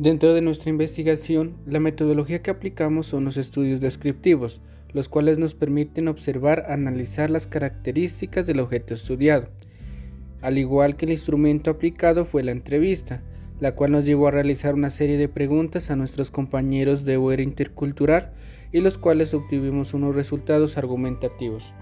Dentro de nuestra investigación, la metodología que aplicamos son los estudios descriptivos, los cuales nos permiten observar, analizar las características del objeto estudiado. Al igual que el instrumento aplicado fue la entrevista, la cual nos llevó a realizar una serie de preguntas a nuestros compañeros de UER intercultural y los cuales obtuvimos unos resultados argumentativos.